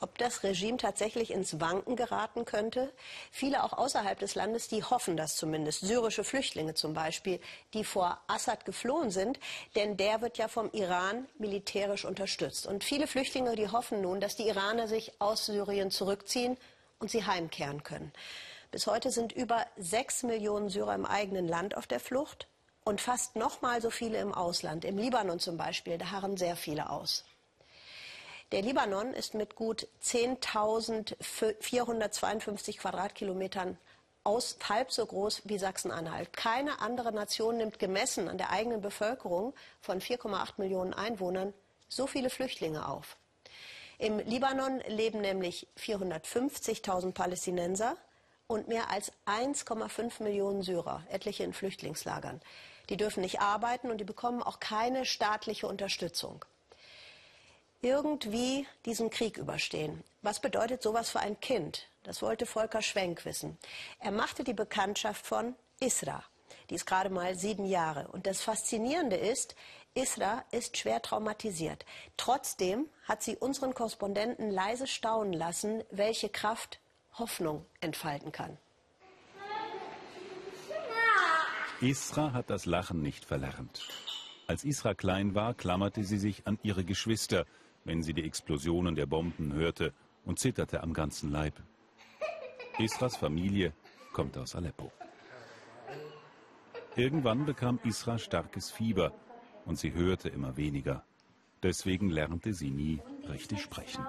ob das Regime tatsächlich ins Wanken geraten könnte. Viele auch außerhalb des Landes, die hoffen das zumindest. Syrische Flüchtlinge zum Beispiel, die vor Assad geflohen sind, denn der wird ja vom Iran militärisch unterstützt. Und viele Flüchtlinge, die hoffen nun, dass die Iraner sich aus Syrien zurückziehen und sie heimkehren können. Bis heute sind über sechs Millionen Syrer im eigenen Land auf der Flucht und fast noch mal so viele im Ausland. Im Libanon zum Beispiel, da harren sehr viele aus. Der Libanon ist mit gut 10.452 Quadratkilometern aus, halb so groß wie Sachsen-Anhalt. Keine andere Nation nimmt gemessen an der eigenen Bevölkerung von 4,8 Millionen Einwohnern so viele Flüchtlinge auf. Im Libanon leben nämlich 450.000 Palästinenser und mehr als 1,5 Millionen Syrer, etliche in Flüchtlingslagern. Die dürfen nicht arbeiten und die bekommen auch keine staatliche Unterstützung irgendwie diesen Krieg überstehen. Was bedeutet sowas für ein Kind? Das wollte Volker Schwenk wissen. Er machte die Bekanntschaft von Isra. Die ist gerade mal sieben Jahre. Und das Faszinierende ist, Isra ist schwer traumatisiert. Trotzdem hat sie unseren Korrespondenten leise staunen lassen, welche Kraft Hoffnung entfalten kann. Isra hat das Lachen nicht verlernt. Als Isra klein war, klammerte sie sich an ihre Geschwister wenn sie die Explosionen der Bomben hörte und zitterte am ganzen Leib. Isras Familie kommt aus Aleppo. Irgendwann bekam Isra starkes Fieber und sie hörte immer weniger. Deswegen lernte sie nie richtig sprechen.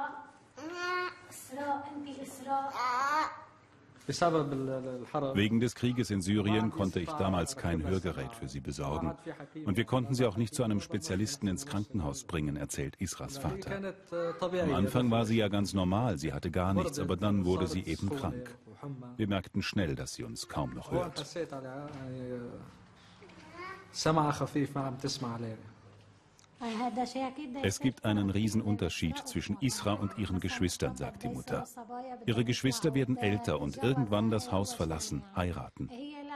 Wegen des Krieges in Syrien konnte ich damals kein Hörgerät für sie besorgen. Und wir konnten sie auch nicht zu einem Spezialisten ins Krankenhaus bringen, erzählt Isras Vater. Am Anfang war sie ja ganz normal, sie hatte gar nichts, aber dann wurde sie eben krank. Wir merkten schnell, dass sie uns kaum noch hört. Es gibt einen Riesenunterschied zwischen Isra und ihren Geschwistern, sagt die Mutter. Ihre Geschwister werden älter und irgendwann das Haus verlassen, heiraten.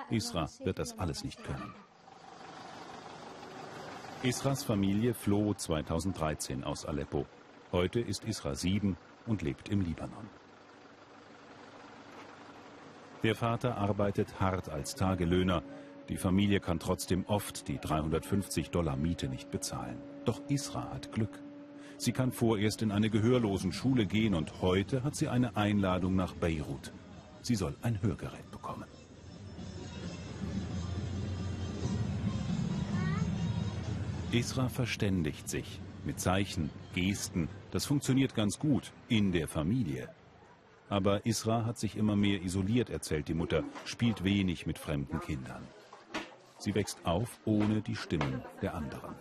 Isra wird das alles nicht können. Isras Familie floh 2013 aus Aleppo. Heute ist Isra sieben und lebt im Libanon. Der Vater arbeitet hart als Tagelöhner. Die Familie kann trotzdem oft die 350 Dollar Miete nicht bezahlen. Doch Isra hat Glück. Sie kann vorerst in eine gehörlosen Schule gehen und heute hat sie eine Einladung nach Beirut. Sie soll ein Hörgerät bekommen. Isra verständigt sich mit Zeichen, Gesten. Das funktioniert ganz gut in der Familie. Aber Isra hat sich immer mehr isoliert, erzählt die Mutter, spielt wenig mit fremden Kindern. Sie wächst auf ohne die Stimmen der anderen.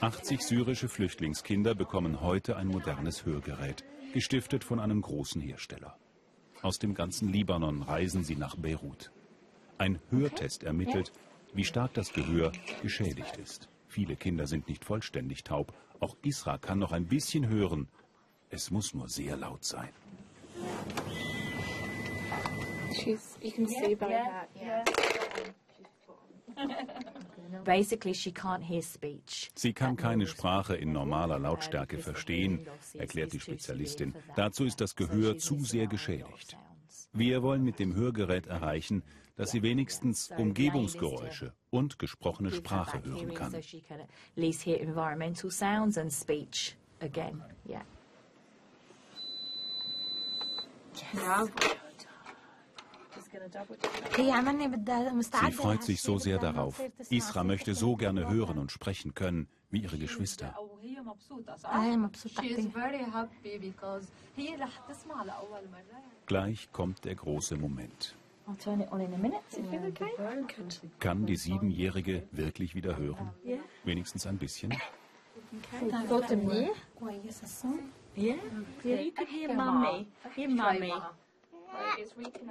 80 syrische Flüchtlingskinder bekommen heute ein modernes Hörgerät, gestiftet von einem großen Hersteller. Aus dem ganzen Libanon reisen sie nach Beirut. Ein Hörtest ermittelt, wie stark das Gehör geschädigt ist. Viele Kinder sind nicht vollständig taub. Auch Isra kann noch ein bisschen hören. Es muss nur sehr laut sein. She's, you can see by that, yeah. Sie kann keine Sprache in normaler Lautstärke verstehen, erklärt die Spezialistin. Dazu ist das Gehör zu sehr geschädigt. Wir wollen mit dem Hörgerät erreichen, dass sie wenigstens Umgebungsgeräusche und gesprochene Sprache hören kann. Ja. Sie freut sich so sehr darauf. Isra möchte so gerne hören und sprechen können wie ihre Geschwister. Gleich kommt der große Moment. Kann die Siebenjährige wirklich wieder hören? Wenigstens ein bisschen? Yeah.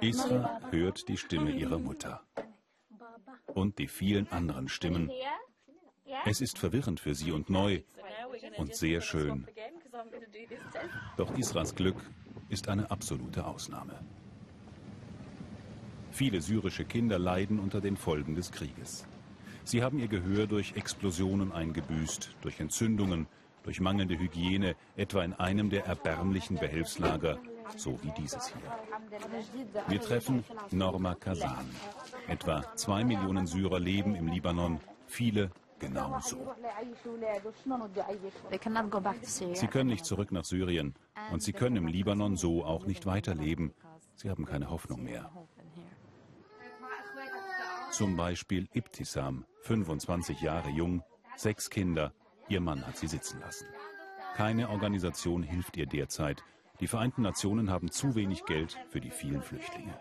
Isra hört die Stimme ihrer Mutter und die vielen anderen Stimmen. Es ist verwirrend für sie und neu und sehr schön. Doch Isras Glück ist eine absolute Ausnahme. Viele syrische Kinder leiden unter den Folgen des Krieges. Sie haben ihr Gehör durch Explosionen eingebüßt, durch Entzündungen, durch mangelnde Hygiene, etwa in einem der erbärmlichen Behelfslager, so wie dieses hier. Wir treffen Norma Kazan. Etwa zwei Millionen Syrer leben im Libanon, viele genauso. Sie können nicht zurück nach Syrien und sie können im Libanon so auch nicht weiterleben. Sie haben keine Hoffnung mehr. Zum Beispiel Ibtisam, 25 Jahre jung, sechs Kinder, Ihr Mann hat sie sitzen lassen. Keine Organisation hilft ihr derzeit. Die Vereinten Nationen haben zu wenig Geld für die vielen Flüchtlinge.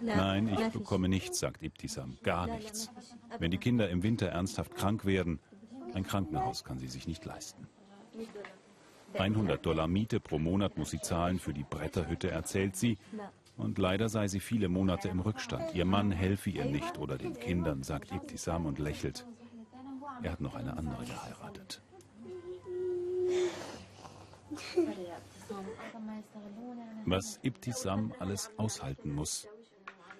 Nein, ich bekomme nichts, sagt Ibtisam. Gar nichts. Wenn die Kinder im Winter ernsthaft krank werden, ein Krankenhaus kann sie sich nicht leisten. 100 Dollar Miete pro Monat muss sie zahlen für die Bretterhütte, erzählt sie. Und leider sei sie viele Monate im Rückstand. Ihr Mann helfe ihr nicht oder den Kindern, sagt Ibtisam und lächelt. Er hat noch eine andere geheiratet. Was Ibtisam alles aushalten muss.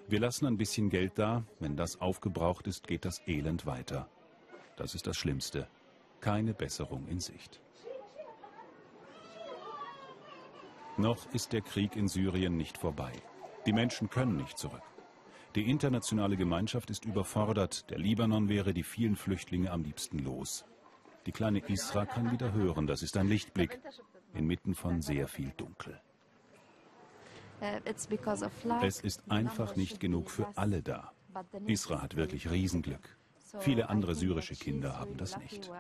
Wir lassen ein bisschen Geld da. Wenn das aufgebraucht ist, geht das Elend weiter. Das ist das Schlimmste. Keine Besserung in Sicht. Noch ist der Krieg in Syrien nicht vorbei. Die Menschen können nicht zurück. Die internationale Gemeinschaft ist überfordert. Der Libanon wäre die vielen Flüchtlinge am liebsten los. Die kleine Isra kann wieder hören. Das ist ein Lichtblick inmitten von sehr viel Dunkel. Es ist einfach nicht genug für alle da. Isra hat wirklich Riesenglück. Viele andere syrische Kinder haben das nicht.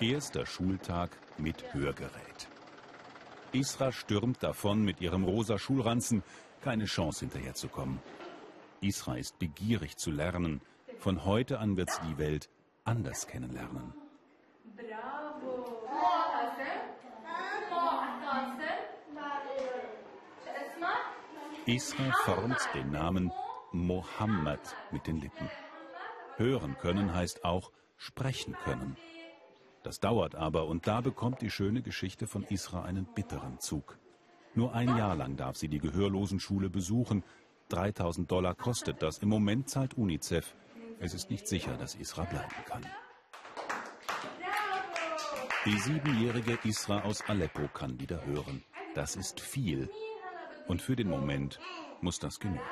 Erster Schultag mit Hörgerät. Isra stürmt davon mit ihrem rosa Schulranzen, keine Chance hinterherzukommen. Isra ist begierig zu lernen. Von heute an wird sie die Welt anders kennenlernen. Isra formt den Namen Mohammed mit den Lippen. Hören können heißt auch sprechen können. Das dauert aber und da bekommt die schöne Geschichte von Isra einen bitteren Zug. Nur ein Jahr lang darf sie die Gehörlosenschule besuchen. 3000 Dollar kostet das. Im Moment zahlt UNICEF. Es ist nicht sicher, dass Isra bleiben kann. Die siebenjährige Isra aus Aleppo kann wieder hören. Das ist viel. Und für den Moment muss das genügen.